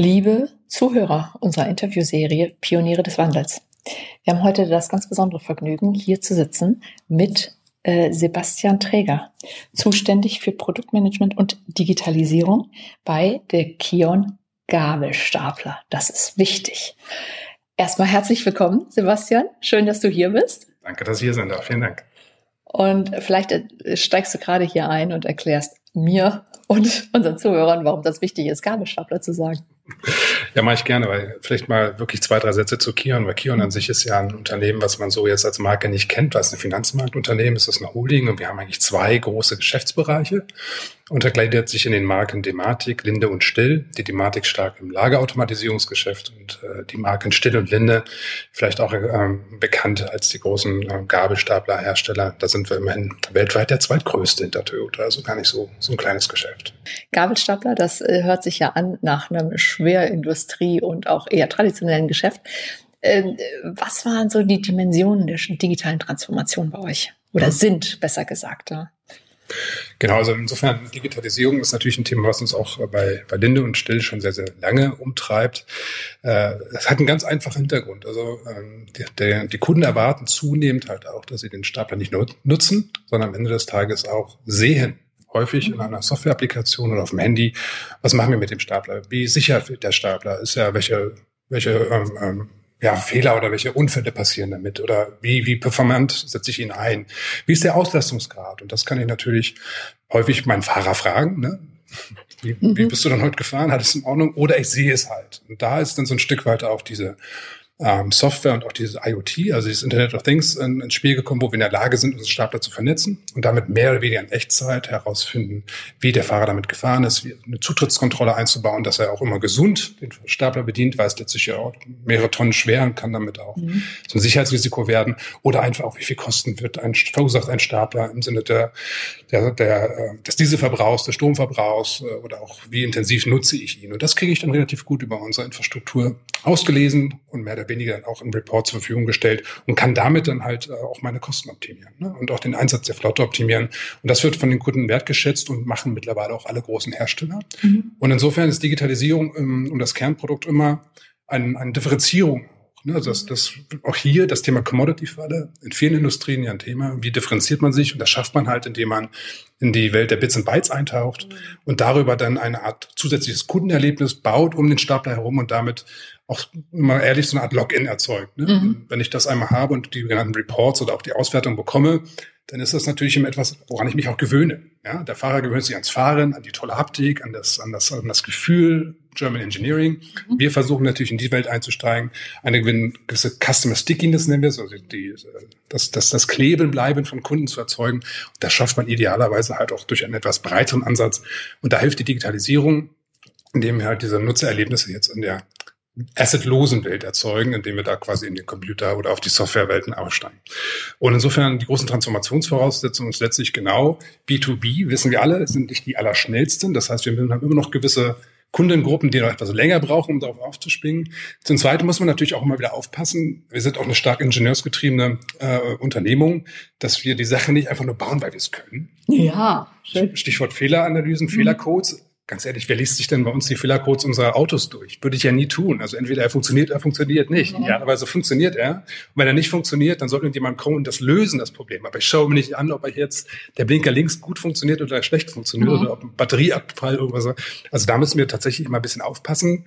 Liebe Zuhörer unserer Interviewserie Pioniere des Wandels. Wir haben heute das ganz besondere Vergnügen, hier zu sitzen mit äh, Sebastian Träger, zuständig für Produktmanagement und Digitalisierung bei der Kion Gabelstapler. Das ist wichtig. Erstmal herzlich willkommen, Sebastian. Schön, dass du hier bist. Danke, dass ich hier sein darf. Vielen Dank. Und vielleicht äh, steigst du gerade hier ein und erklärst mir und unseren Zuhörern, warum das wichtig ist, Gabelstapler zu sagen. Ja, mache ich gerne, weil vielleicht mal wirklich zwei, drei Sätze zu Kion, weil Kion an sich ist ja ein Unternehmen, was man so jetzt als Marke nicht kennt, weil es ein Finanzmarktunternehmen ist, es ist eine Holding und wir haben eigentlich zwei große Geschäftsbereiche untergliedert sich in den Marken Dematik, Linde und Still. Die Dematik stark im Lagerautomatisierungsgeschäft und äh, die Marken Still und Linde vielleicht auch ähm, bekannt als die großen äh, Gabelstaplerhersteller. Da sind wir immerhin weltweit der zweitgrößte hinter Toyota, also gar nicht so, so ein kleines Geschäft. Gabelstapler, das äh, hört sich ja an nach einem Schwerindustrie und auch eher traditionellen Geschäft. Ähm, was waren so die Dimensionen der digitalen Transformation bei euch? Oder sind, besser gesagt? Ja? Genau, also insofern Digitalisierung ist natürlich ein Thema, was uns auch bei, bei Linde und Still schon sehr, sehr lange umtreibt. Äh, es hat einen ganz einfachen Hintergrund. Also ähm, die, der, die Kunden erwarten zunehmend halt auch, dass sie den Stapler nicht nur nutzen, sondern am Ende des Tages auch sehen. Häufig in einer Software-Applikation oder auf dem Handy. Was machen wir mit dem Stapler? Wie sicher wird der Stapler? Ist ja welche welche ähm, ähm, ja, Fehler oder welche Unfälle passieren damit oder wie, wie performant setze ich ihn ein? Wie ist der Auslastungsgrad? Und das kann ich natürlich häufig meinen Fahrer fragen, ne? Wie, mhm. wie bist du dann heute gefahren? Hat es in Ordnung? Oder ich sehe es halt. Und da ist dann so ein Stück weit auch diese ähm, Software und auch dieses IoT, also dieses Internet of Things, in, ins Spiel gekommen, wo wir in der Lage sind, unseren Stapler zu vernetzen und damit mehr oder weniger in Echtzeit herausfinden, wie der Fahrer damit gefahren ist, wie eine Zutrittskontrolle einzubauen, dass er auch immer gesund den Stapler bedient, weil es letztlich ja auch mehrere Tonnen schwer und kann damit auch mhm. so ein Sicherheitsrisiko werden oder einfach auch, wie viel Kosten wird ein, verursacht ein Stapler im Sinne der, der, der, äh, des Dieselverbrauchs, des Stromverbrauchs äh, oder auch wie intensiv nutze ich ihn. Und das kriege ich dann relativ gut über unsere Infrastruktur ausgelesen und mehr oder weniger dann auch einen Report zur Verfügung gestellt und kann damit dann halt äh, auch meine Kosten optimieren ne? und auch den Einsatz der Flotte optimieren. Und das wird von den Kunden wertgeschätzt und machen mittlerweile auch alle großen Hersteller. Mhm. Und insofern ist Digitalisierung ähm, und das Kernprodukt immer eine, eine Differenzierung Ne, also das, das, auch hier das Thema Commodity-Falle, in vielen Industrien ja ein Thema. Wie differenziert man sich? Und das schafft man halt, indem man in die Welt der Bits und Bytes eintaucht mhm. und darüber dann eine Art zusätzliches Kundenerlebnis baut um den Stapler herum und damit auch immer ehrlich so eine Art Login erzeugt. Ne? Mhm. Wenn ich das einmal habe und die genannten Reports oder auch die Auswertung bekomme, dann ist das natürlich immer etwas, woran ich mich auch gewöhne. Ja, der Fahrer gewöhnt sich ans Fahren, an die tolle Haptik, an das, an das, an das Gefühl, German Engineering. Mhm. Wir versuchen natürlich in die Welt einzusteigen, eine gewisse Customer Stickiness nennen wir es, also die, das, das, das Kleben bleiben von Kunden zu erzeugen. Und das schafft man idealerweise halt auch durch einen etwas breiteren Ansatz. Und da hilft die Digitalisierung, indem wir halt diese Nutzererlebnisse jetzt in der assetlosen Welt erzeugen, indem wir da quasi in den Computer oder auf die Softwarewelten aussteigen. Und insofern die großen Transformationsvoraussetzungen ist letztlich genau B2B, wissen wir alle, sind nicht die allerschnellsten. Das heißt, wir haben immer noch gewisse Kundengruppen, die noch etwas länger brauchen, um darauf aufzuspringen. Zum Zweiten muss man natürlich auch immer wieder aufpassen. Wir sind auch eine stark ingenieursgetriebene äh, Unternehmung, dass wir die Sache nicht einfach nur bauen, weil wir es können. Ja. Schön. Stichwort Fehleranalysen, mhm. Fehlercodes ganz ehrlich, wer liest sich denn bei uns die Fehlercodes unserer Autos durch? Würde ich ja nie tun. Also entweder er funktioniert, er funktioniert nicht. Mhm. Idealerweise funktioniert er. Und wenn er nicht funktioniert, dann sollte irgendjemand kommen und das lösen, das Problem. Aber ich schaue mir nicht an, ob er jetzt der Blinker links gut funktioniert oder schlecht funktioniert mhm. oder ob ein Batterieabfall irgendwas. Also da müssen wir tatsächlich immer ein bisschen aufpassen.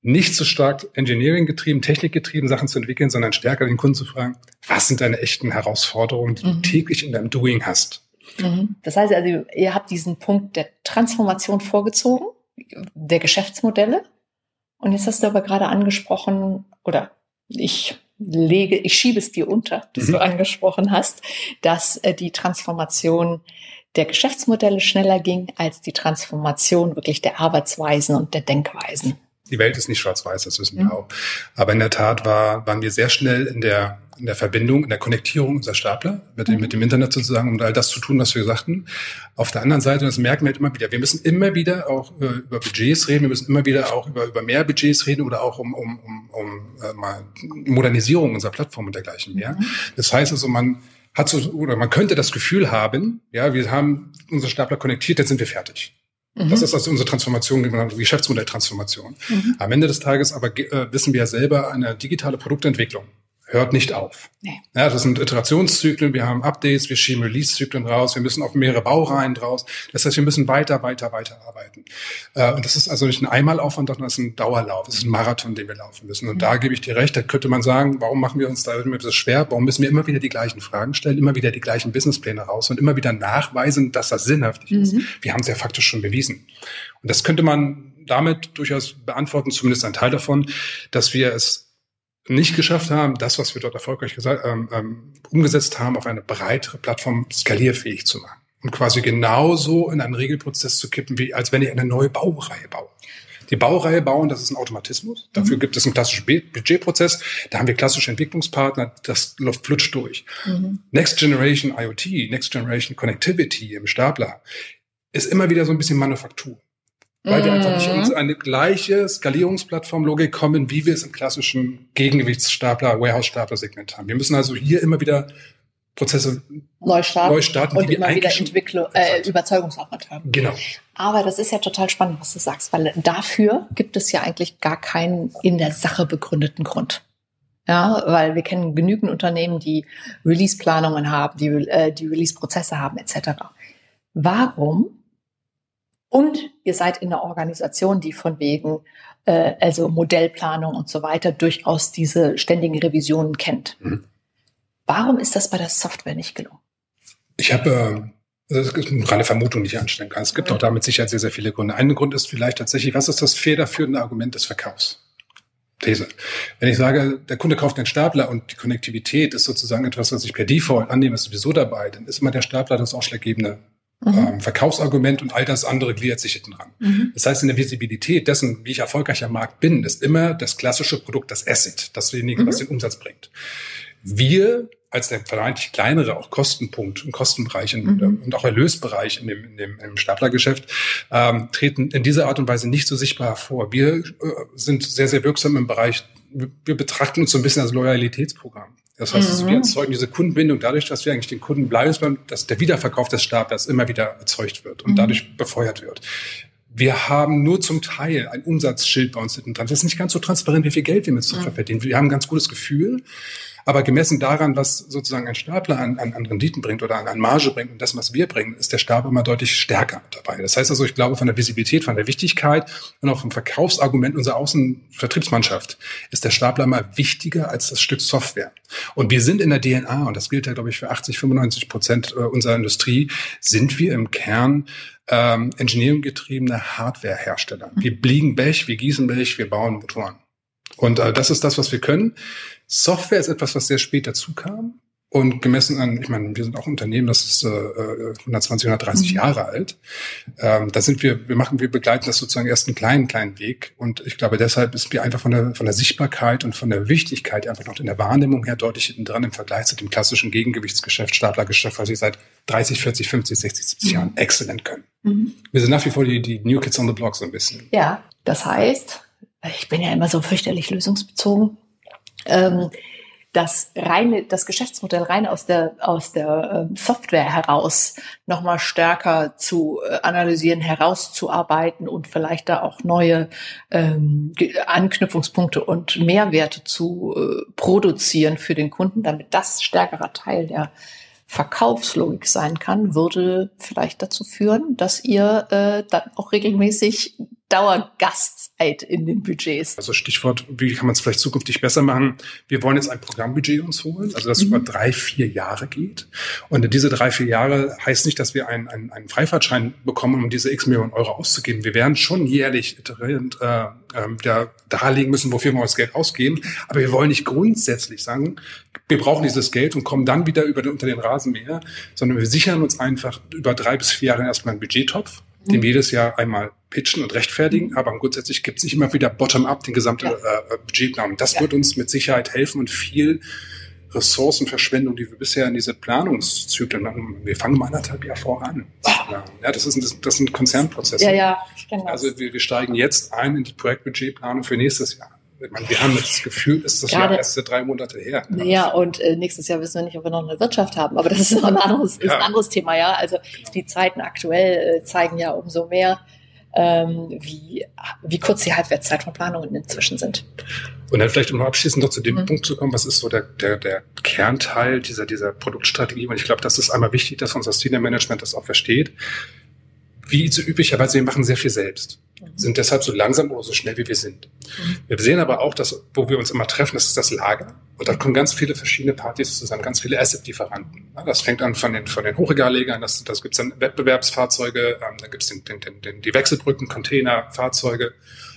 Nicht so stark Engineering getrieben, Technik getrieben Sachen zu entwickeln, sondern stärker den Kunden zu fragen, was sind deine echten Herausforderungen, die mhm. du täglich in deinem Doing hast? Mhm. Das heißt also, ihr habt diesen Punkt der Transformation vorgezogen, der Geschäftsmodelle. Und jetzt hast du aber gerade angesprochen, oder ich lege, ich schiebe es dir unter, dass mhm. du angesprochen hast, dass äh, die Transformation der Geschäftsmodelle schneller ging als die Transformation wirklich der Arbeitsweisen und der Denkweisen. Die Welt ist nicht schwarz-weiß, das wissen wir mhm. auch. Aber in der Tat war, waren wir sehr schnell in der in der Verbindung, in der Konnektierung unserer Stapler mit dem, mhm. mit dem Internet sozusagen, um all das zu tun, was wir sagten. Auf der anderen Seite, und das merken wir halt immer wieder, wir müssen immer wieder auch äh, über Budgets reden, wir müssen immer wieder auch über, über mehr Budgets reden oder auch um, um, um, um äh, mal Modernisierung unserer Plattform und dergleichen mehr. Mhm. Das heißt also, man hat so, oder man könnte das Gefühl haben, ja, wir haben unsere Stapler konnektiert, jetzt sind wir fertig. Mhm. Das ist also unsere Transformation, die Geschäftsmodelltransformation. Mhm. Am Ende des Tages aber äh, wissen wir ja selber, eine digitale Produktentwicklung hört nicht auf. Nee. Ja, das sind Iterationszyklen, wir haben Updates, wir schieben Release-Zyklen raus, wir müssen auf mehrere Baureihen draus. Das heißt, wir müssen weiter, weiter, weiter arbeiten. Äh, und das ist also nicht ein Einmalaufwand, sondern das ist ein Dauerlauf, das ist ein Marathon, den wir laufen müssen. Und mhm. da gebe ich dir recht, da könnte man sagen, warum machen wir uns da immer so schwer? Warum müssen wir immer wieder die gleichen Fragen stellen, immer wieder die gleichen Businesspläne raus und immer wieder nachweisen, dass das sinnhaftig mhm. ist? Wir haben es ja faktisch schon bewiesen. Und das könnte man damit durchaus beantworten, zumindest ein Teil davon, dass wir es nicht geschafft haben, das, was wir dort erfolgreich gesagt, ähm, ähm, umgesetzt haben, auf eine breitere Plattform skalierfähig zu machen. Und quasi genauso in einen Regelprozess zu kippen, wie als wenn ich eine neue Baureihe baue. Die Baureihe bauen, das ist ein Automatismus. Dafür mhm. gibt es einen klassischen Budgetprozess. Da haben wir klassische Entwicklungspartner. Das läuft flutscht durch. Mhm. Next Generation IoT, Next Generation Connectivity im Stapler ist immer wieder so ein bisschen Manufaktur weil wir einfach nicht in mhm. eine gleiche Skalierungsplattformlogik kommen, wie wir es im klassischen Gegengewichtsstapler, Warehouse-Stapler-Segment haben. Wir müssen also hier immer wieder Prozesse neu starten, neu starten und immer wieder Entwicklung, äh, Überzeugungsarbeit haben. Genau. Aber das ist ja total spannend, was du sagst, weil dafür gibt es ja eigentlich gar keinen in der Sache begründeten Grund. Ja, weil wir kennen genügend Unternehmen, die Release-Planungen haben, die, äh, die Release-Prozesse haben, etc. Warum und ihr seid in einer Organisation, die von wegen, äh, also Modellplanung und so weiter, durchaus diese ständigen Revisionen kennt. Mhm. Warum ist das bei der Software nicht gelungen? Ich habe äh, das ist eine reine Vermutung, die ich anstellen kann. Es gibt auch damit sicher sehr, sehr viele Gründe. Ein Grund ist vielleicht tatsächlich, was ist das federführende Argument des Verkaufs? These. Wenn ich sage, der Kunde kauft den Stapler und die Konnektivität ist sozusagen etwas, was ich per Default annehme, ist sowieso dabei, dann ist immer der Stapler das ausschlaggebende Mhm. Ähm, Verkaufsargument und all das andere gliedert sich hinten dran. Mhm. Das heißt, in der Visibilität dessen, wie ich erfolgreich am Markt bin, ist immer das klassische Produkt, das Asset, dasjenige, mhm. was den Umsatz bringt. Wir als der vermeintlich kleinere auch Kostenpunkt und Kostenbereich in, mhm. und auch Erlösbereich in dem, in dem im Staplergeschäft ähm, treten in dieser Art und Weise nicht so sichtbar hervor. Wir äh, sind sehr, sehr wirksam im Bereich, wir betrachten uns so ein bisschen als Loyalitätsprogramm. Das heißt, mhm. wir erzeugen diese Kundenbindung dadurch, dass wir eigentlich den Kunden bleiben, dass der Wiederverkauf des Starters immer wieder erzeugt wird und mhm. dadurch befeuert wird. Wir haben nur zum Teil ein Umsatzschild bei uns hinten dran. Das ist nicht ganz so transparent, wie viel Geld wir mit Software verdienen. Wir haben ein ganz gutes Gefühl, aber gemessen daran, was sozusagen ein Stapler an, an, an Renditen bringt oder an, an Marge bringt und das, was wir bringen, ist der Stab immer deutlich stärker dabei. Das heißt also, ich glaube, von der Visibilität, von der Wichtigkeit und auch vom Verkaufsargument unserer Außenvertriebsmannschaft ist der Stapler immer wichtiger als das Stück Software. Und wir sind in der DNA, und das gilt ja, glaube ich, für 80, 95 Prozent äh, unserer Industrie, sind wir im Kern ähm, engineering-getriebene Hardware-Hersteller. Wir biegen Blech, wir gießen Blech, wir bauen Motoren. Und äh, das ist das, was wir können. Software ist etwas, was sehr spät dazu kam. Und gemessen an, ich meine, wir sind auch ein Unternehmen, das ist äh, 120, 130 mhm. Jahre alt. Ähm, da sind wir, wir machen, wir begleiten das sozusagen erst einen kleinen, kleinen Weg. Und ich glaube, deshalb ist wir einfach von der, von der Sichtbarkeit und von der Wichtigkeit einfach noch in der Wahrnehmung her deutlich hinten dran im Vergleich zu dem klassischen Gegengewichtsgeschäft, Staplergeschäft, was ich seit 30, 40, 50, 60, 70 mhm. Jahren exzellent können. Mhm. Wir sind nach wie vor die, die New Kids on the Block so ein bisschen. Ja, das heißt, ich bin ja immer so fürchterlich lösungsbezogen ähm, das reine, das Geschäftsmodell rein aus der aus der ähm, Software heraus nochmal stärker zu äh, analysieren, herauszuarbeiten und vielleicht da auch neue ähm, Anknüpfungspunkte und Mehrwerte zu äh, produzieren für den Kunden, damit das stärkerer Teil der Verkaufslogik sein kann, würde vielleicht dazu führen, dass ihr äh, dann auch regelmäßig Dauergastzeit in den Budgets. Also Stichwort, wie kann man es vielleicht zukünftig besser machen? Wir wollen jetzt ein Programmbudget uns holen, also das mhm. über drei, vier Jahre geht. Und diese drei, vier Jahre heißt nicht, dass wir einen, einen, einen Freifahrtschein bekommen, um diese x Millionen Euro auszugeben. Wir werden schon jährlich iterierend äh, äh, darlegen müssen, wofür wir das Geld ausgeben. Aber wir wollen nicht grundsätzlich sagen, wir brauchen dieses Geld und kommen dann wieder über den, unter den Rasenmäher, sondern wir sichern uns einfach über drei bis vier Jahre erstmal einen Budgettopf den wir jedes Jahr einmal pitchen und rechtfertigen, aber grundsätzlich gibt es nicht immer wieder bottom-up den gesamten ja. äh, Budgetplan. Das ja. wird uns mit Sicherheit helfen und viel Ressourcenverschwendung, die wir bisher in diese Planungszyklen machen. Wir fangen mal anderthalb Jahre voran. Ja, das ist ein, das sind Konzernprozesse. Ja, ja, genau. Also wir, wir steigen jetzt ein in die Projektbudgetplanung für nächstes Jahr. Meine, wir haben das Gefühl, ist das Jahr erst drei Monate her. Ja, und äh, nächstes Jahr wissen wir nicht, ob wir noch eine Wirtschaft haben. Aber das ist noch ein anderes, ja. ein anderes Thema, ja. Also die Zeiten aktuell äh, zeigen ja umso mehr, wie, wie kurz die Halbwertszeit von Planungen inzwischen sind. Und dann vielleicht um abschließend noch zu dem mhm. Punkt zu kommen, was ist so der, der, der Kernteil dieser, dieser Produktstrategie? Und ich glaube, das ist einmal wichtig, dass unser Senior Management das auch versteht. Wie so üblicherweise, wir machen sehr viel selbst sind deshalb so langsam oder so schnell, wie wir sind. Mhm. Wir sehen aber auch, dass, wo wir uns immer treffen, das ist das Lager. Und da kommen ganz viele verschiedene Partys zusammen, ganz viele Asset-Lieferanten. Das fängt an von den, von den Hochregallegern, das, das gibt es dann Wettbewerbsfahrzeuge, ähm, da gibt es den, den, den, die Wechselbrücken, Container, Fahrzeuge,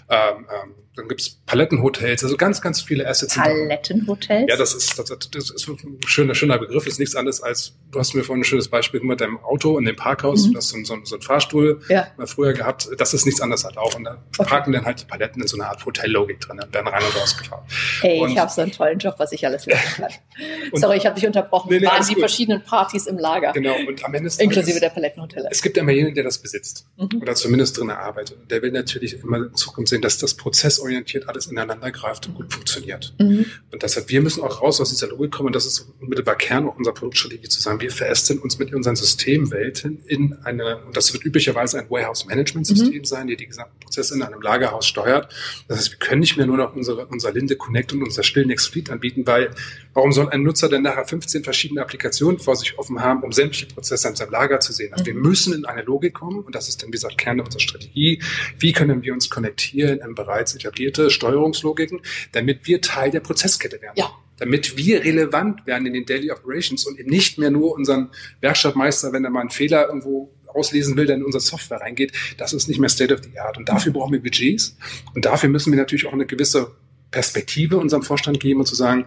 ähm, ähm, dann gibt's Palettenhotels, also ganz, ganz viele Assets. Palettenhotels? Ja, das ist, das, das ist ein schöner, schöner Begriff, ist nichts anderes als, du hast mir vorhin ein schönes Beispiel mit deinem Auto in dem Parkhaus, mhm. du hast so, so, so einen Fahrstuhl ja. mal früher gehabt, das ist nichts anderes halt auch. Und da okay. parken dann halt die Paletten in so einer Art Hotellogik drin, dann werden rein und raus gefahren. Hey, und, ich habe so einen tollen Job, was ich alles lernen kann. Sorry, ich habe dich unterbrochen. Nee, nee, waren die gut. verschiedenen Partys im Lager. Genau, und am Ende ist Inklusive der Palettenhotelle. Es gibt immer jenen, der das besitzt mhm. oder zumindest drin arbeitet. Der will natürlich immer in Zukunft sehen, dass das prozessorientiert alles in ineinander greift und gut funktioniert. Mhm. Und deshalb, wir müssen auch raus aus dieser Logik kommen, und das ist unmittelbar Kern auch unserer Produktstrategie zu sagen, wir verästeln uns mit unseren Systemwelten in eine, und das wird üblicherweise ein Warehouse-Management-System mhm. sein, die die gesamten Prozesse in einem Lagerhaus steuert. Das heißt, wir können nicht mehr nur noch unsere, unser Linde Connect und unser Stillnext Fleet anbieten, weil warum soll ein Nutzer denn nachher 15 verschiedene Applikationen vor sich offen haben, um sämtliche Prozesse in seinem Lager zu sehen? Also mhm. wir müssen in eine Logik kommen, und das ist dann, wie gesagt, Kern unserer Strategie. Wie können wir uns konnektieren in bereits etablierte Steuerungslogiken? damit wir Teil der Prozesskette werden. Ja. Damit wir relevant werden in den Daily Operations und eben nicht mehr nur unseren Werkstattmeister, wenn er mal einen Fehler irgendwo auslesen will, der in unsere Software reingeht. Das ist nicht mehr State of the Art. Und dafür brauchen wir Budgets. Und dafür müssen wir natürlich auch eine gewisse Perspektive unserem Vorstand geben und zu sagen,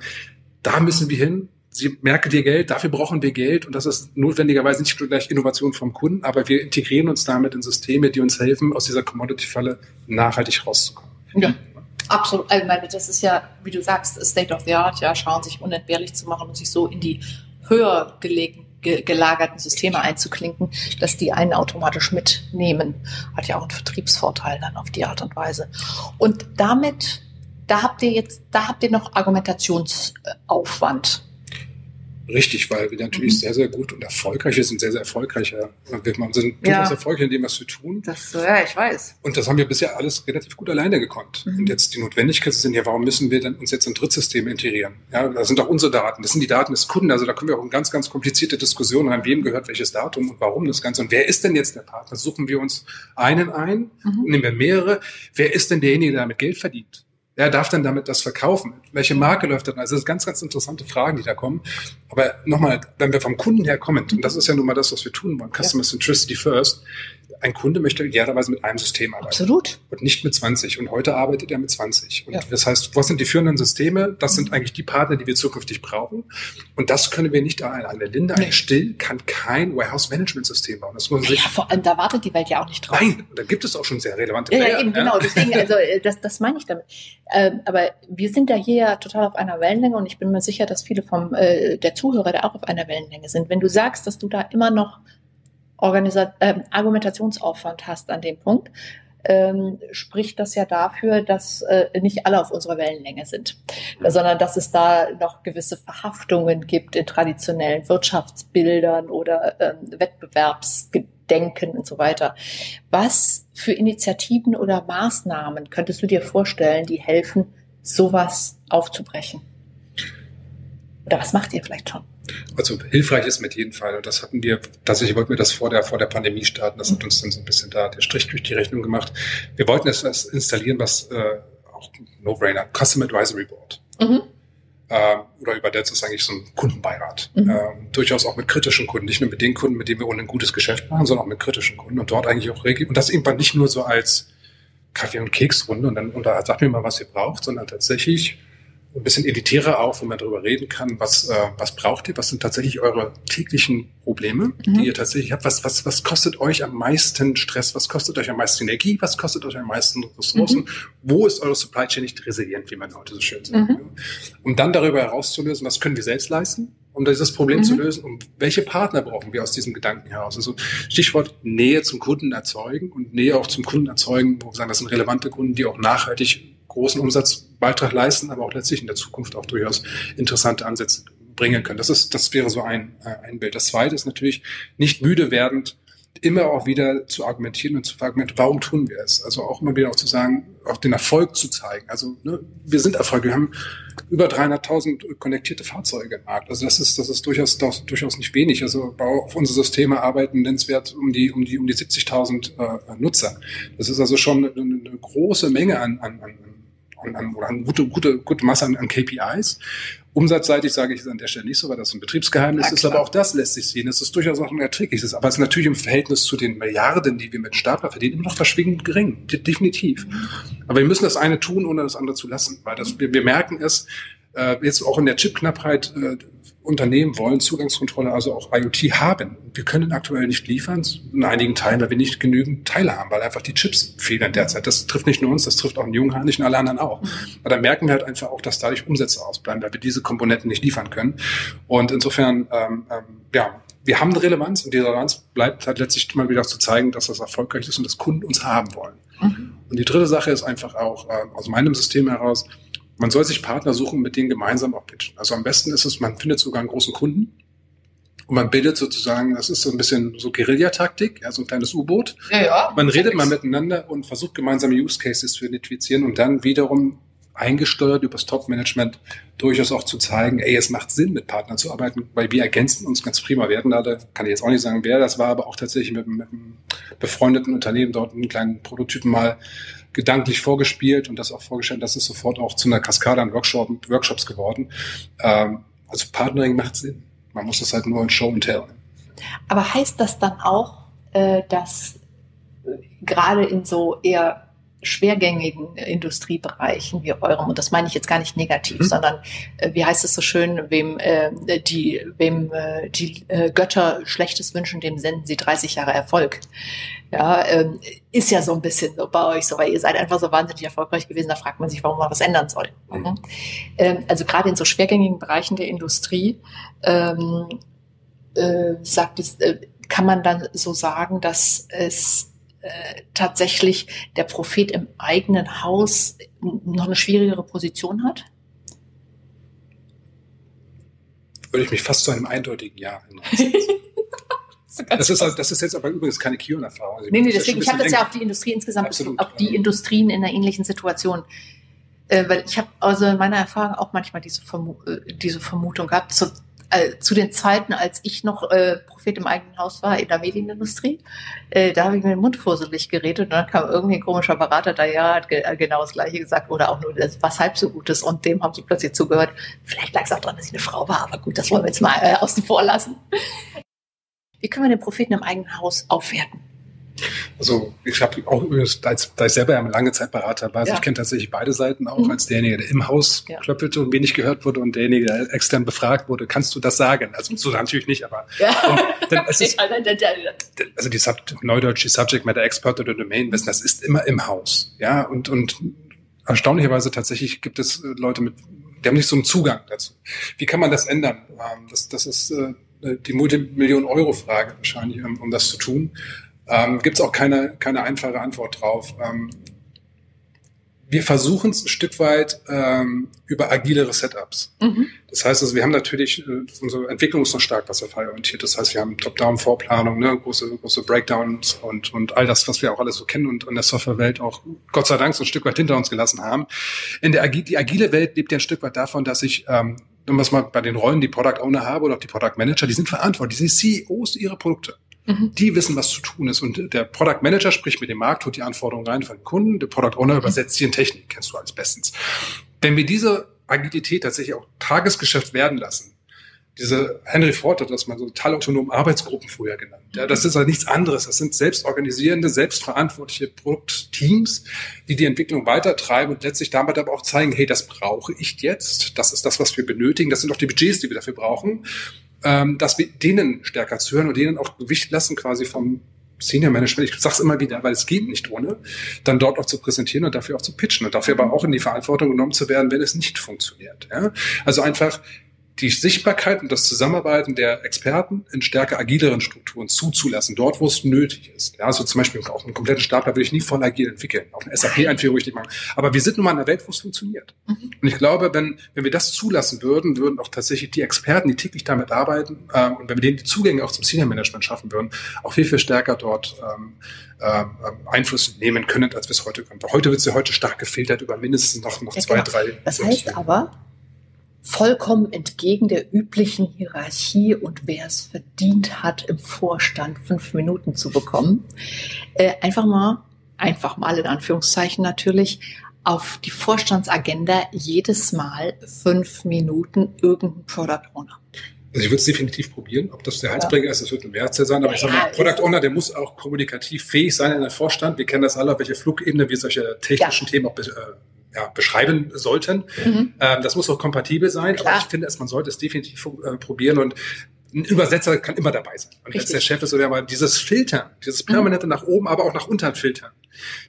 da müssen wir hin. Sie merken dir Geld, dafür brauchen wir Geld und das ist notwendigerweise nicht gleich Innovation vom Kunden, aber wir integrieren uns damit in Systeme, die uns helfen, aus dieser Commodity-Falle nachhaltig rauszukommen. Ja. Absolut, also meine, das ist ja, wie du sagst, State of the Art, ja, schauen, sich unentbehrlich zu machen und sich so in die höher gelegen, ge gelagerten Systeme einzuklinken, dass die einen automatisch mitnehmen. Hat ja auch einen Vertriebsvorteil dann auf die Art und Weise. Und damit, da habt ihr jetzt, da habt ihr noch Argumentationsaufwand. Richtig, weil wir natürlich mhm. sehr, sehr gut und erfolgreich wir sind, sehr, sehr erfolgreicher. Wir sind durchaus ja. erfolgreich in dem, was wir tun. Das, ja, ich weiß. Und das haben wir bisher alles relativ gut alleine gekonnt. Mhm. Und jetzt die Notwendigkeit sind ja, warum müssen wir denn uns jetzt in Drittsysteme integrieren? Ja, da sind auch unsere Daten. Das sind die Daten des Kunden. Also da können wir auch in ganz, ganz komplizierte Diskussionen rein, wem gehört welches Datum und warum das Ganze. Und wer ist denn jetzt der Partner? Suchen wir uns einen ein, mhm. nehmen wir mehrere. Wer ist denn derjenige, der damit Geld verdient? Wer darf denn damit das verkaufen? Welche Marke läuft dann? Also das sind ganz, ganz interessante Fragen, die da kommen. Aber nochmal, wenn wir vom Kunden her kommen, und das ist ja nun mal das, was wir tun wollen, Customer ja. Centricity First, ein Kunde möchte idealerweise mit einem System arbeiten. Absolut. Und nicht mit 20. Und heute arbeitet er mit 20. Und ja. das heißt, was sind die führenden Systeme? Das sind eigentlich die Partner, die wir zukünftig brauchen. Und das können wir nicht alleine. Eine Linde, eine Still kann kein Warehouse-Management-System bauen. Das muss man sich ja, vor allem, da wartet die Welt ja auch nicht drauf. Nein, da gibt es auch schon sehr relevante Player. Ja, eben, genau. Deswegen, also, äh, das, das meine ich damit. Ähm, aber wir sind da hier ja total auf einer Wellenlänge und ich bin mir sicher, dass viele vom, äh, der Zuhörer da auch auf einer Wellenlänge sind. Wenn du sagst, dass du da immer noch Organisa äh, Argumentationsaufwand hast an dem Punkt, ähm, spricht das ja dafür, dass äh, nicht alle auf unserer Wellenlänge sind, ja. sondern dass es da noch gewisse Verhaftungen gibt in traditionellen Wirtschaftsbildern oder ähm, Wettbewerbsgedenken und so weiter. Was für Initiativen oder Maßnahmen könntest du dir vorstellen, die helfen, sowas aufzubrechen? Oder was macht ihr vielleicht schon? Also hilfreich ist mit jedem Fall. Und das hatten wir, tatsächlich wollten wir das vor der, vor der Pandemie starten. Das hat uns dann so ein bisschen da der Strich durch die Rechnung gemacht. Wir wollten etwas installieren, was äh, auch No-Brainer, Custom Advisory Board. Mhm. Äh, oder übersetzt ist eigentlich so ein Kundenbeirat. Mhm. Äh, durchaus auch mit kritischen Kunden, nicht nur mit den Kunden, mit denen wir ohne ein gutes Geschäft machen, sondern auch mit kritischen Kunden und dort eigentlich auch regeln. Und das eben nicht nur so als Kaffee- und Keksrunde und dann und da sagt mir mal, was ihr braucht, sondern tatsächlich ein bisschen elitärer auf, wo man darüber reden kann, was, äh, was braucht ihr, was sind tatsächlich eure täglichen Probleme, mhm. die ihr tatsächlich habt, was, was, was kostet euch am meisten Stress, was kostet euch am meisten Energie, was kostet euch am meisten Ressourcen, mhm. wo ist eure Supply Chain nicht resilient, wie man heute so schön sagt. Mhm. Um dann darüber herauszulösen, was können wir selbst leisten, um dieses Problem mhm. zu lösen und welche Partner brauchen wir aus diesem Gedanken heraus. Also Stichwort Nähe zum Kunden erzeugen und Nähe auch zum Kunden erzeugen, wo wir sagen, das sind relevante Kunden, die auch nachhaltig großen Umsatzbeitrag leisten, aber auch letztlich in der Zukunft auch durchaus interessante Ansätze bringen können. Das ist, das wäre so ein, äh, ein Bild. Das zweite ist natürlich nicht müde werdend, immer auch wieder zu argumentieren und zu argumentieren, warum tun wir es? Also auch immer wieder auch zu sagen, auch den Erfolg zu zeigen. Also ne, wir sind Erfolg. Wir haben über 300.000 konnektierte Fahrzeuge im Markt. Also das ist das ist durchaus durchaus nicht wenig. Also auf unsere Systeme arbeiten nennenswert um die um die um die 70.000 äh, Nutzer. Das ist also schon eine, eine große Menge an, an, an an, an, oder an gute, gute, gute Masse an, an KPIs. Umsatzseitig sage ich es an der Stelle nicht so, weil das ein Betriebsgeheimnis ist, aber auch das lässt sich sehen. Das ist durchaus auch ein erträgliches. Aber es ist natürlich im Verhältnis zu den Milliarden, die wir mit Stapler verdienen, immer noch verschwindend gering. Definitiv. Aber wir müssen das eine tun, ohne das andere zu lassen. Weil das, wir, wir merken es, äh, jetzt auch in der Chipknappheit, äh, Unternehmen wollen Zugangskontrolle, also auch IoT haben. Wir können aktuell nicht liefern, in einigen Teilen, weil wir nicht genügend Teile haben, weil einfach die Chips fehlen derzeit. Das trifft nicht nur uns, das trifft auch den Jungheinrich und alle anderen auch. Aber da merken wir halt einfach auch, dass dadurch Umsätze ausbleiben, weil wir diese Komponenten nicht liefern können. Und insofern, ähm, ähm, ja, wir haben eine Relevanz und diese Relevanz bleibt halt letztlich mal wieder zu zeigen, dass das erfolgreich ist und dass Kunden uns haben wollen. Mhm. Und die dritte Sache ist einfach auch äh, aus meinem System heraus, man soll sich Partner suchen, mit denen gemeinsam auch pitchen. Also am besten ist es, man findet sogar einen großen Kunden und man bildet sozusagen, das ist so ein bisschen so Guerillataktik, ja, so ein kleines U-Boot. Ja, ja, man redet mal miteinander und versucht gemeinsame Use Cases zu identifizieren und dann wiederum eingesteuert über das Top-Management durchaus auch zu zeigen, ey, es macht Sinn, mit Partnern zu arbeiten, weil wir ergänzen uns ganz prima. Wir hatten da, kann ich jetzt auch nicht sagen, wer das war, aber auch tatsächlich mit, mit einem befreundeten Unternehmen dort einen kleinen Prototypen mal gedanklich vorgespielt und das auch vorgestellt. Das ist sofort auch zu einer Kaskade an Workshop, Workshops geworden. Ähm, also Partnering macht Sinn. Man muss das halt nur in Show and Tell. Aber heißt das dann auch, äh, dass äh, gerade in so eher schwergängigen Industriebereichen wie eurem, und das meine ich jetzt gar nicht negativ, mhm. sondern äh, wie heißt es so schön, wem äh, die, wem äh, die äh, Götter Schlechtes wünschen, dem senden sie 30 Jahre Erfolg. Ja, ähm, ist ja so ein bisschen so bei euch so, weil ihr seid einfach so wahnsinnig erfolgreich gewesen, da fragt man sich, warum man was ändern soll. Mhm. Ähm, also gerade in so schwergängigen Bereichen der Industrie ähm, äh, sagt es, äh, kann man dann so sagen, dass es tatsächlich der Prophet im eigenen Haus noch eine schwierigere Position hat? Würde ich mich fast zu einem eindeutigen Ja Das ist, das ist jetzt aber übrigens keine Kion-Erfahrung. Also nee, nee, deswegen, ich habe das ja auf die Industrie insgesamt, Absolut, auf die Industrien in einer ähnlichen Situation. Äh, weil ich habe also in meiner Erfahrung auch manchmal diese, Vermu äh, diese Vermutung gehabt, so, äh, zu den Zeiten, als ich noch äh, Prophet im eigenen Haus war in der Medienindustrie, äh, da habe ich mir den Mund fusselig geredet und dann kam irgendwie ein komischer Berater da, ja, hat ge äh, genau das Gleiche gesagt oder auch nur das, was halb so Gutes und dem haben sie plötzlich zugehört. Vielleicht lag es auch daran, dass ich eine Frau war, aber gut, das wollen wir jetzt mal äh, außen vor lassen. Wie können wir den Propheten im eigenen Haus aufwerten? Also ich habe auch übrigens, da ich selber ja lange Zeit Berater war, also ja. ich kenne tatsächlich beide Seiten auch, mhm. als derjenige, der im Haus ja. klöppelte und wenig gehört wurde und derjenige, der extern befragt wurde, kannst du das sagen? Also so natürlich nicht, aber ja. dann, es ist, also die Sub, Neudeutsch, die Subject Matter Expert oder Domain Wissen, das ist immer im Haus. Ja, und, und erstaunlicherweise tatsächlich gibt es äh, Leute mit, die haben nicht so einen Zugang dazu. Wie kann man das ändern? Ähm, das, das ist äh, die Multimillion-Euro-Frage wahrscheinlich, um, um das zu tun. Ähm, Gibt es auch keine, keine einfache Antwort drauf. Ähm, wir versuchen es ein Stück weit ähm, über agilere Setups. Mhm. Das heißt also, wir haben natürlich, äh, unsere Entwicklung ist noch stark wasserfallorientiert. Das heißt, wir haben Top-Down-Vorplanung, ne, große, große Breakdowns und, und all das, was wir auch alles so kennen und in der Softwarewelt auch Gott sei Dank so ein Stück weit hinter uns gelassen haben. In der Agi die agile Welt lebt ja ein Stück weit davon, dass ich ähm, wenn man es mal bei den Rollen, die Product Owner habe oder auch die Product Manager, die sind verantwortlich, die sind CEOs ihrer Produkte. Mhm. Die wissen, was zu tun ist. Und der Product Manager spricht mit dem Markt, holt die Anforderungen rein von den Kunden. Der Product Owner mhm. übersetzt sie in Technik. Kennst du alles bestens. Wenn wir diese Agilität tatsächlich auch Tagesgeschäft werden lassen, diese Henry Ford hat das mal so teilautonomen Arbeitsgruppen früher genannt. Ja, das ist ja nichts anderes. Das sind selbstorganisierende, selbstverantwortliche Produktteams, die die Entwicklung weitertreiben und letztlich damit aber auch zeigen, hey, das brauche ich jetzt. Das ist das, was wir benötigen. Das sind auch die Budgets, die wir dafür brauchen ähm, dass wir denen stärker zuhören und denen auch Gewicht lassen quasi vom Senior Management, ich sage es immer wieder, weil es geht nicht ohne, dann dort auch zu präsentieren und dafür auch zu pitchen und dafür aber auch in die Verantwortung genommen zu werden, wenn es nicht funktioniert. Ja? Also einfach die Sichtbarkeit und das Zusammenarbeiten der Experten in stärker agileren Strukturen zuzulassen, dort, wo es nötig ist. Ja, also zum Beispiel auch einen kompletten Stapler würde ich nie voll agil entwickeln, auch eine SAP-Einführung ich nicht machen. Aber wir sind nun mal in einer Welt, wo es funktioniert. Mhm. Und ich glaube, wenn, wenn wir das zulassen würden, würden auch tatsächlich die Experten, die täglich damit arbeiten, ähm, und wenn wir denen die Zugänge auch zum Senior Management schaffen würden, auch viel, viel stärker dort ähm, ähm, Einfluss nehmen können, als wir es heute können. Heute wird es ja heute stark gefiltert über mindestens noch, noch ja, zwei, genau. drei. Das heißt aber, vollkommen entgegen der üblichen Hierarchie und wer es verdient hat, im Vorstand fünf Minuten zu bekommen. Äh, einfach mal, einfach mal in Anführungszeichen natürlich, auf die Vorstandsagenda jedes Mal fünf Minuten irgendein Product Owner. Also ich würde es definitiv probieren. Ob das der Heizbringer ja. ist, das wird ein Wert sein. Aber ja, ich sage mal, Product Owner, der muss auch kommunikativ fähig sein in der Vorstand. Wir kennen das alle, auf welche Flugebene wir solche technischen ja. Themen auch äh, ja, beschreiben sollten. Mhm. Ähm, das muss auch kompatibel sein, Klar. aber ich finde, man sollte es definitiv äh, probieren und ein Übersetzer kann immer dabei sein. Und wenn der Chef ist oder mal dieses Filtern, dieses permanente mhm. nach oben, aber auch nach unten filtern,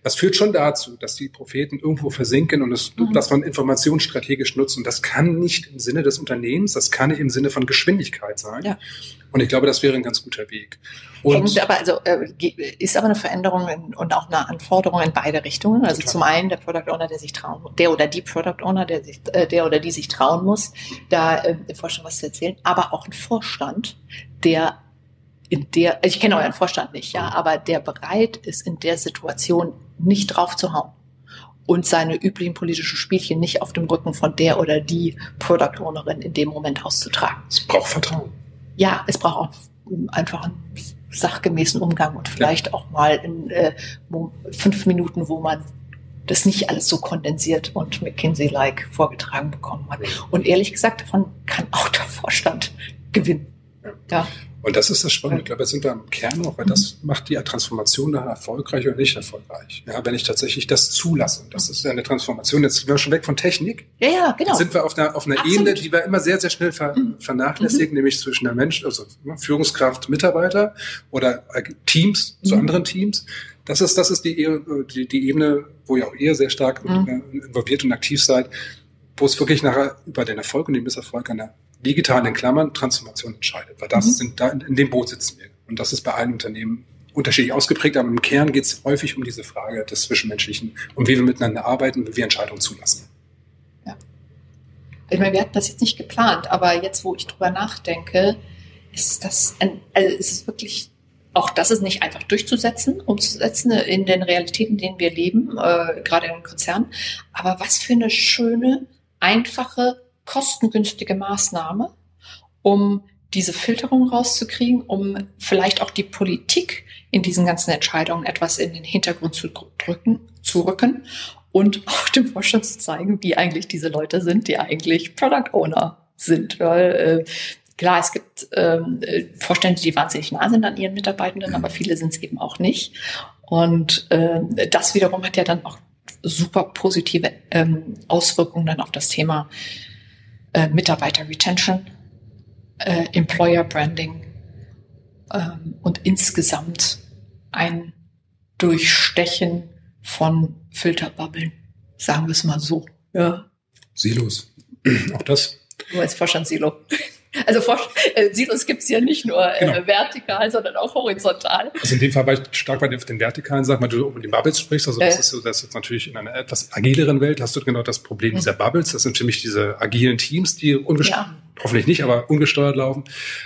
das führt schon dazu, dass die Propheten irgendwo versinken und es, mhm. dass man Informationen strategisch nutzt. Und das kann nicht im Sinne des Unternehmens, das kann nicht im Sinne von Geschwindigkeit sein. Ja. Und ich glaube, das wäre ein ganz guter Weg. Und aber also äh, ist aber eine Veränderung in, und auch eine Anforderung in beide Richtungen. Also klar. zum einen der Product Owner, der sich trauen, der oder die Product Owner, der sich, äh, der oder die sich trauen muss, da äh, im Vorstand was zu erzählen, aber auch ein Vorstand, der in der, ich kenne euren Vorstand nicht, ja, aber der bereit ist, in der Situation nicht drauf zu hauen und seine üblichen politischen Spielchen nicht auf dem Rücken von der oder die Product Ownerin in dem Moment auszutragen. Es braucht Vertrauen. Ja, es braucht auch einfach einen sachgemäßen Umgang und vielleicht ja. auch mal in äh, fünf Minuten, wo man das nicht alles so kondensiert und McKinsey-like vorgetragen bekommen hat. Und ehrlich gesagt, davon kann auch der Vorstand gewinnen. Ja. Und das ist das Spannende. Ich glaube, da sind wir am Kern noch, weil das macht die Transformation dann erfolgreich oder nicht erfolgreich. Ja, wenn ich tatsächlich das zulasse. Das ist ja eine Transformation. Jetzt sind wir schon weg von Technik. Ja, ja, genau. Jetzt sind wir auf einer, auf einer Ebene, die wir immer sehr, sehr schnell ver mhm. vernachlässigen, mhm. nämlich zwischen der Mensch, also ne, Führungskraft, Mitarbeiter oder äh, Teams mhm. zu anderen Teams. Das ist, das ist die, die, die Ebene, wo ihr auch eher sehr stark mhm. involviert und aktiv seid, wo es wirklich nachher über den Erfolg und den Misserfolg einer digital in Klammern Transformation entscheidet. Weil das mhm. sind da, in dem Boot sitzen wir. Und das ist bei allen Unternehmen unterschiedlich ausgeprägt, aber im Kern geht es häufig um diese Frage des Zwischenmenschlichen und wie wir miteinander arbeiten und wie wir Entscheidungen zulassen. Ja. Ich meine, wir hatten das jetzt nicht geplant, aber jetzt, wo ich drüber nachdenke, ist das ein, also ist es wirklich auch das ist nicht einfach durchzusetzen, umzusetzen in den Realitäten, in denen wir leben, äh, gerade in Konzernen. Aber was für eine schöne, einfache kostengünstige Maßnahme, um diese Filterung rauszukriegen, um vielleicht auch die Politik in diesen ganzen Entscheidungen etwas in den Hintergrund zu drücken, zu rücken und auch dem Vorstand zu zeigen, wie eigentlich diese Leute sind, die eigentlich Product Owner sind. Weil äh, klar, es gibt ähm, Vorstände, die wahnsinnig nah sind an ihren Mitarbeitenden, aber viele sind es eben auch nicht. Und äh, das wiederum hat ja dann auch super positive ähm, Auswirkungen dann auf das Thema äh, Mitarbeiter-Retention, äh, Employer-Branding ähm, und insgesamt ein Durchstechen von Filterbubbeln, sagen wir es mal so. Ja. Silos. Auch das. Nur als Vorstandssilo. Also äh, Silos gibt es ja nicht nur äh, genau. vertikal, sondern auch horizontal. Also in dem Fall war ich stark bei den, den vertikalen Sachen, weil du über die Bubbles sprichst. Also das äh. ist so, das ist natürlich in einer etwas agileren Welt hast du genau das Problem mhm. dieser Bubbles. Das sind für mich diese agilen Teams, die ungesteuert, ja. hoffentlich nicht, aber ungesteuert laufen.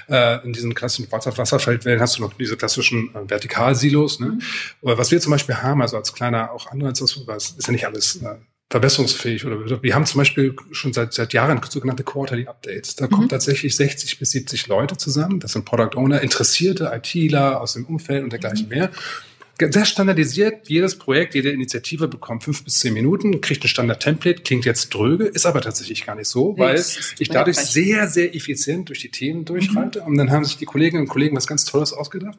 Äh, in diesen klassischen Wasserfeldwellen hast du noch diese klassischen äh, Vertikalsilos. Ne? Mhm. Was wir zum Beispiel haben, also als kleiner auch Anreiz, das ist ja nicht alles äh, verbesserungsfähig oder wir haben zum Beispiel schon seit, seit Jahren sogenannte Quarterly Updates. Da mhm. kommen tatsächlich 60 bis 70 Leute zusammen. Das sind Product Owner, interessierte ITler aus dem Umfeld und dergleichen mhm. mehr sehr standardisiert. Jedes Projekt, jede Initiative bekommt fünf bis zehn Minuten, kriegt ein Standard-Template, klingt jetzt dröge, ist aber tatsächlich gar nicht so, weil ich dadurch sehr, sehr effizient durch die Themen durchreite. Mhm. Und dann haben sich die Kolleginnen und Kollegen was ganz Tolles ausgedacht.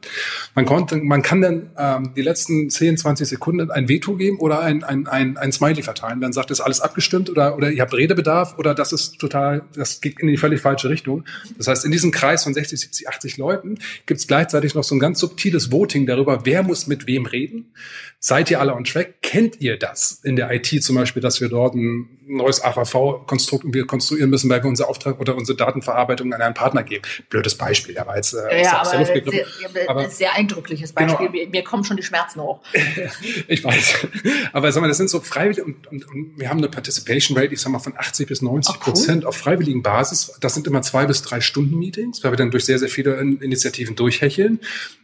Man konnte, man kann dann ähm, die letzten 10, 20 Sekunden ein Veto geben oder ein, ein, ein, ein Smiley verteilen. Dann sagt es alles abgestimmt oder, oder ihr habt Redebedarf oder das ist total, das geht in die völlig falsche Richtung. Das heißt, in diesem Kreis von 60, 70, 80 Leuten gibt es gleichzeitig noch so ein ganz subtiles Voting darüber, wer muss mit wem reden. Seid ihr alle on track? Kennt ihr das in der IT zum Beispiel, dass wir dort ein neues AVV-Konstrukt irgendwie konstruieren müssen, weil wir unser Auftrag oder unsere Datenverarbeitung an einen Partner geben? Blödes Beispiel, aber jetzt äh, ja, aber sehr, aber sehr eindrückliches Beispiel. Genau. Mir, mir, kommen schon die Schmerzen hoch. ich weiß. Aber sag mal, das sind so freiwillig und, und, und, wir haben eine Participation Rate, ich sag mal, von 80 bis 90 Prozent cool. auf freiwilligen Basis. Das sind immer zwei bis drei Stunden Meetings, weil wir dann durch sehr, sehr viele Initiativen durchhecheln.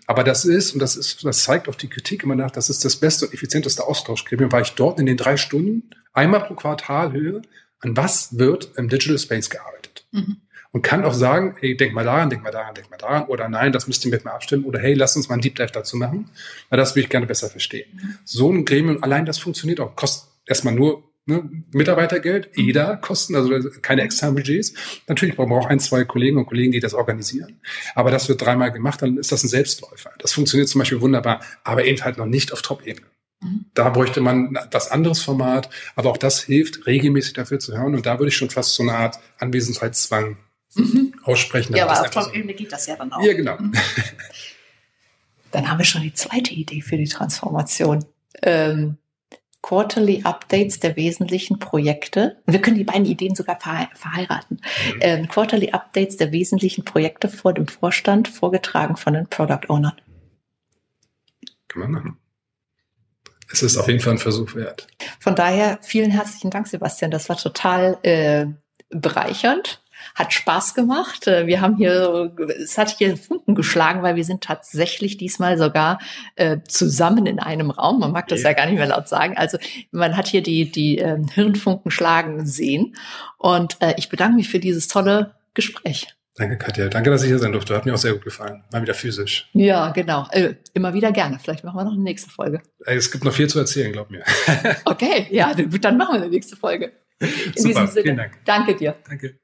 Aber das ist, und das ist, das zeigt auch die Kritik immer nach, das ist das beste und effizienteste Austauschgremium, weil ich dort in den drei Stunden einmal pro Quartal höre, an was wird im Digital Space gearbeitet. Mhm. Und kann auch sagen, hey, denk mal daran, denk mal daran, denk mal daran, oder nein, das müsst ihr mit mir abstimmen, oder hey, lass uns mal ein Deep Dive dazu machen, weil das würde ich gerne besser verstehen. Mhm. So ein Gremium, allein das funktioniert auch, kostet erstmal nur ne, Mitarbeitergeld, mhm. EDA Kosten, also keine externen Budgets. Natürlich brauchen wir auch ein, zwei Kollegen und Kollegen, die das organisieren. Aber das wird dreimal gemacht, dann ist das ein Selbstläufer. Das funktioniert zum Beispiel wunderbar, aber eben halt noch nicht auf Top-Ebene. Mhm. Da bräuchte man das anderes Format, aber auch das hilft, regelmäßig dafür zu hören. Und da würde ich schon fast so eine Art Anwesenheitszwang mhm. aussprechen. Ja, aber auf Top-Ebene geht das ja dann auch. Ja, genau. Mhm. Dann haben wir schon die zweite Idee für die Transformation. Ähm, Quarterly Updates der wesentlichen Projekte. wir können die beiden Ideen sogar verheiraten. Mhm. Ähm, Quarterly Updates der wesentlichen Projekte vor dem Vorstand, vorgetragen von den Product Ownern. Kann man machen. Es ist auf jeden Fall ein Versuch wert. Von daher vielen herzlichen Dank, Sebastian. Das war total äh, bereichernd hat Spaß gemacht. Äh, wir haben hier, es hat hier Funken geschlagen, weil wir sind tatsächlich diesmal sogar äh, zusammen in einem Raum. Man mag das ja. ja gar nicht mehr laut sagen. Also man hat hier die, die äh, Hirnfunken schlagen sehen. Und äh, ich bedanke mich für dieses tolle Gespräch. Danke, Katja. Danke, dass ich hier sein durfte. Hat mir auch sehr gut gefallen. Mal wieder physisch. Ja, genau. Äh, immer wieder gerne. Vielleicht machen wir noch eine nächste Folge. Es gibt noch viel zu erzählen, glaub mir. okay, ja, dann machen wir eine nächste Folge. In Super, diesem Sinne. Vielen Dank. Danke dir. Danke.